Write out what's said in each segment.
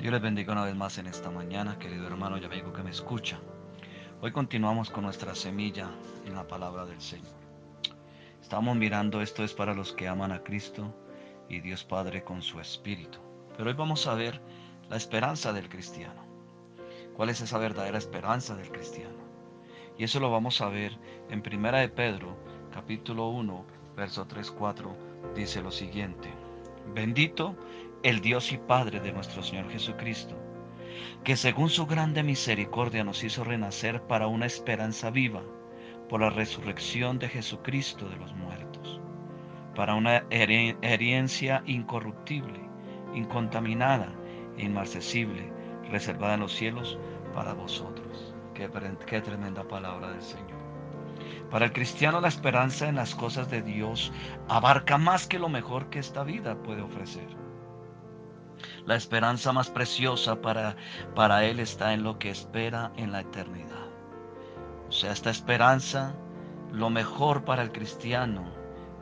Dios les bendiga una vez más en esta mañana, querido hermano y amigo que me escucha. Hoy continuamos con nuestra semilla en la palabra del Señor. Estamos mirando esto es para los que aman a Cristo y Dios Padre con su Espíritu. Pero hoy vamos a ver la esperanza del cristiano. ¿Cuál es esa verdadera esperanza del cristiano? Y eso lo vamos a ver en Primera de Pedro, capítulo 1, verso 3, 4, dice lo siguiente. Bendito el Dios y Padre de nuestro Señor Jesucristo, que según su grande misericordia nos hizo renacer para una esperanza viva por la resurrección de Jesucristo de los muertos, para una herencia incorruptible, incontaminada e inmarcesible, reservada en los cielos para vosotros. Qué, qué tremenda palabra del Señor. Para el cristiano la esperanza en las cosas de Dios abarca más que lo mejor que esta vida puede ofrecer. La esperanza más preciosa para, para él está en lo que espera en la eternidad. O sea, esta esperanza, lo mejor para el cristiano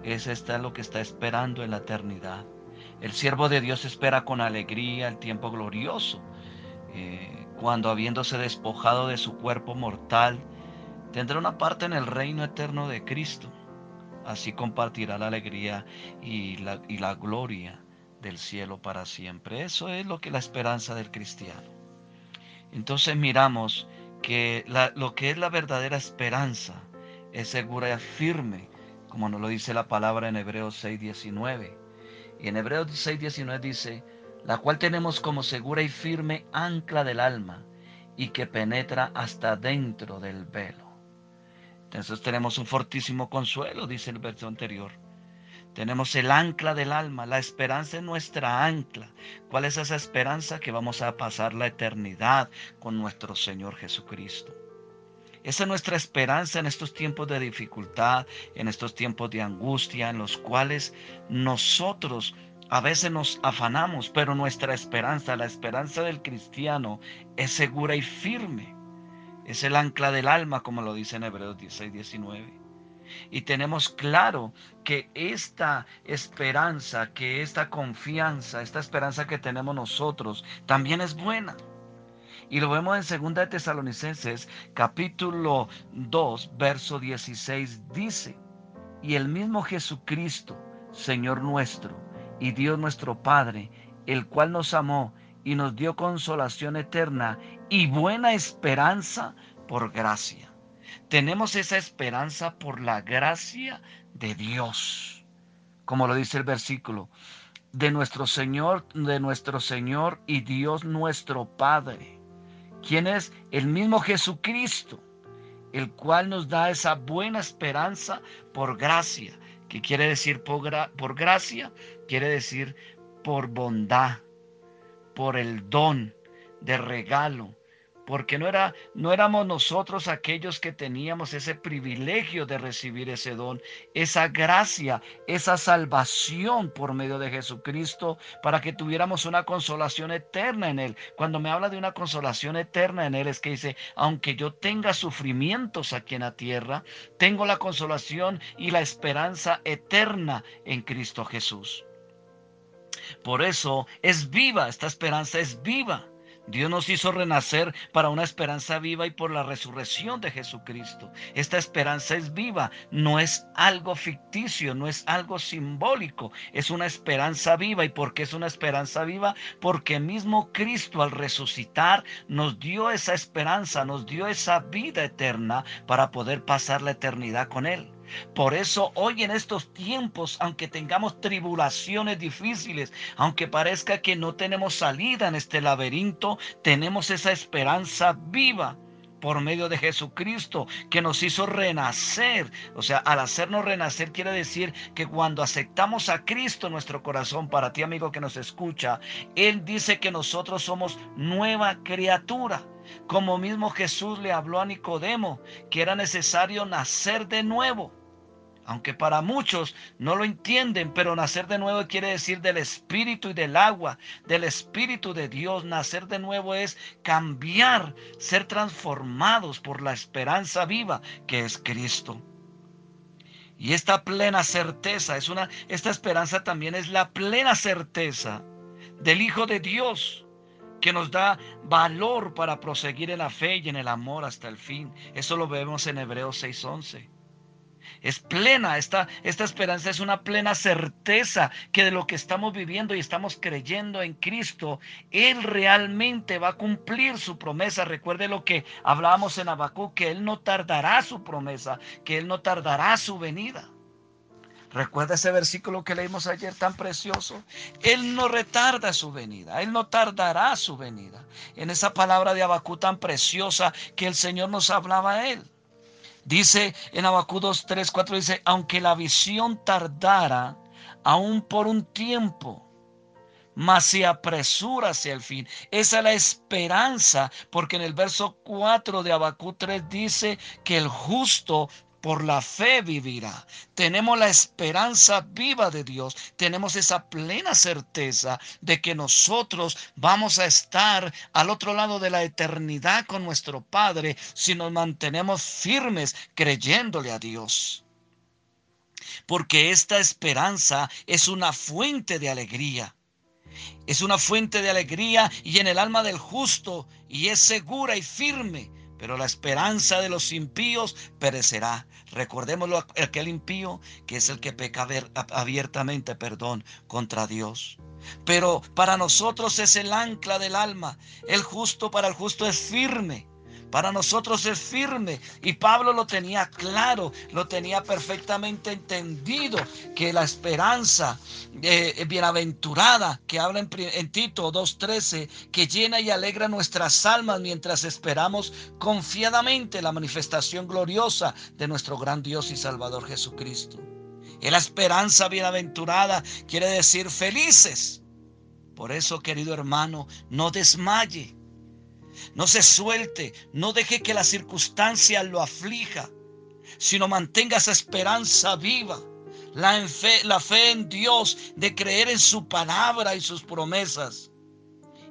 es esta lo que está esperando en la eternidad. El siervo de Dios espera con alegría el tiempo glorioso, eh, cuando habiéndose despojado de su cuerpo mortal, tendrá una parte en el reino eterno de Cristo. Así compartirá la alegría y la, y la gloria del cielo para siempre. Eso es lo que la esperanza del cristiano. Entonces miramos que lo que es la verdadera esperanza es segura y firme, como nos lo dice la palabra en Hebreos 6:19. Y en Hebreos 6:19 dice, la cual tenemos como segura y firme ancla del alma y que penetra hasta dentro del velo. Entonces tenemos un fortísimo consuelo, dice el verso anterior tenemos el ancla del alma, la esperanza es nuestra ancla. ¿Cuál es esa esperanza? Que vamos a pasar la eternidad con nuestro Señor Jesucristo. Esa es nuestra esperanza en estos tiempos de dificultad, en estos tiempos de angustia, en los cuales nosotros a veces nos afanamos, pero nuestra esperanza, la esperanza del cristiano, es segura y firme. Es el ancla del alma, como lo dice en Hebreos 16, 19. Y tenemos claro que esta esperanza, que esta confianza, esta esperanza que tenemos nosotros, también es buena. Y lo vemos en 2 de Tesalonicenses, capítulo 2, verso 16, dice, y el mismo Jesucristo, Señor nuestro, y Dios nuestro Padre, el cual nos amó y nos dio consolación eterna y buena esperanza por gracia tenemos esa esperanza por la gracia de Dios. Como lo dice el versículo, de nuestro Señor, de nuestro Señor y Dios nuestro Padre. ¿Quién es? El mismo Jesucristo, el cual nos da esa buena esperanza por gracia. ¿Qué quiere decir por, por gracia? Quiere decir por bondad, por el don de regalo, porque no, era, no éramos nosotros aquellos que teníamos ese privilegio de recibir ese don, esa gracia, esa salvación por medio de Jesucristo, para que tuviéramos una consolación eterna en Él. Cuando me habla de una consolación eterna en Él, es que dice, aunque yo tenga sufrimientos aquí en la tierra, tengo la consolación y la esperanza eterna en Cristo Jesús. Por eso es viva, esta esperanza es viva. Dios nos hizo renacer para una esperanza viva y por la resurrección de Jesucristo. Esta esperanza es viva, no es algo ficticio, no es algo simbólico, es una esperanza viva. ¿Y por qué es una esperanza viva? Porque mismo Cristo al resucitar nos dio esa esperanza, nos dio esa vida eterna para poder pasar la eternidad con Él. Por eso hoy en estos tiempos, aunque tengamos tribulaciones difíciles, aunque parezca que no tenemos salida en este laberinto, tenemos esa esperanza viva por medio de Jesucristo que nos hizo renacer. O sea, al hacernos renacer quiere decir que cuando aceptamos a Cristo en nuestro corazón, para ti amigo que nos escucha, Él dice que nosotros somos nueva criatura. Como mismo Jesús le habló a Nicodemo, que era necesario nacer de nuevo aunque para muchos no lo entienden, pero nacer de nuevo quiere decir del espíritu y del agua, del espíritu de Dios. Nacer de nuevo es cambiar, ser transformados por la esperanza viva que es Cristo. Y esta plena certeza es una esta esperanza también es la plena certeza del Hijo de Dios que nos da valor para proseguir en la fe y en el amor hasta el fin. Eso lo vemos en Hebreos 6:11. Es plena, esta, esta esperanza es una plena certeza que de lo que estamos viviendo y estamos creyendo en Cristo, Él realmente va a cumplir su promesa. Recuerde lo que hablábamos en Abacú, que Él no tardará su promesa, que Él no tardará su venida. Recuerda ese versículo que leímos ayer tan precioso. Él no retarda su venida, Él no tardará su venida. En esa palabra de Abacú tan preciosa que el Señor nos hablaba a Él. Dice en Abacú 2, 3, 4, dice, aunque la visión tardara aún por un tiempo, mas se apresura hacia el fin. Esa es la esperanza, porque en el verso 4 de Abacú 3 dice que el justo por la fe vivirá. Tenemos la esperanza viva de Dios. Tenemos esa plena certeza de que nosotros vamos a estar al otro lado de la eternidad con nuestro Padre si nos mantenemos firmes creyéndole a Dios. Porque esta esperanza es una fuente de alegría. Es una fuente de alegría y en el alma del justo y es segura y firme pero la esperanza de los impíos perecerá. Recordémoslo aquel impío que es el que peca abiertamente, perdón, contra Dios. Pero para nosotros es el ancla del alma. El justo para el justo es firme. Para nosotros es firme. Y Pablo lo tenía claro, lo tenía perfectamente entendido, que la esperanza eh, bienaventurada que habla en, Tito 2.13, que llena y alegra nuestras almas mientras esperamos confiadamente la manifestación gloriosa de nuestro gran Dios y Salvador Jesucristo. Y la esperanza bienaventurada quiere decir felices. Por eso, querido hermano, no desmaye no se suelte, no deje que la circunstancia lo aflija, sino mantenga esa esperanza viva. La fe, la fe en Dios de creer en su palabra y sus promesas.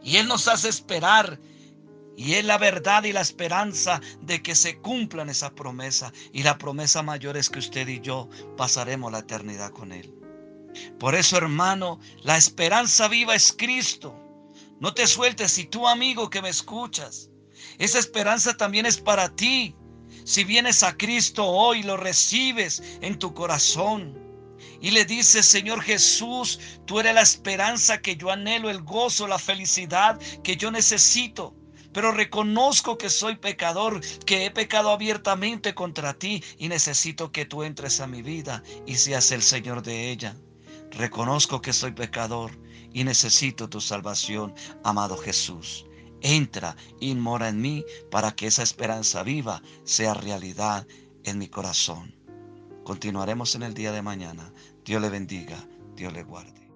Y Él nos hace esperar y es la verdad y la esperanza de que se cumplan esa promesa. Y la promesa mayor es que usted y yo pasaremos la eternidad con Él. Por eso, hermano, la esperanza viva es Cristo. No te sueltes si tú amigo que me escuchas. Esa esperanza también es para ti. Si vienes a Cristo hoy, lo recibes en tu corazón. Y le dices, Señor Jesús, tú eres la esperanza que yo anhelo, el gozo, la felicidad que yo necesito. Pero reconozco que soy pecador, que he pecado abiertamente contra ti y necesito que tú entres a mi vida y seas el Señor de ella. Reconozco que soy pecador y necesito tu salvación, amado Jesús. Entra y mora en mí para que esa esperanza viva sea realidad en mi corazón. Continuaremos en el día de mañana. Dios le bendiga, Dios le guarde.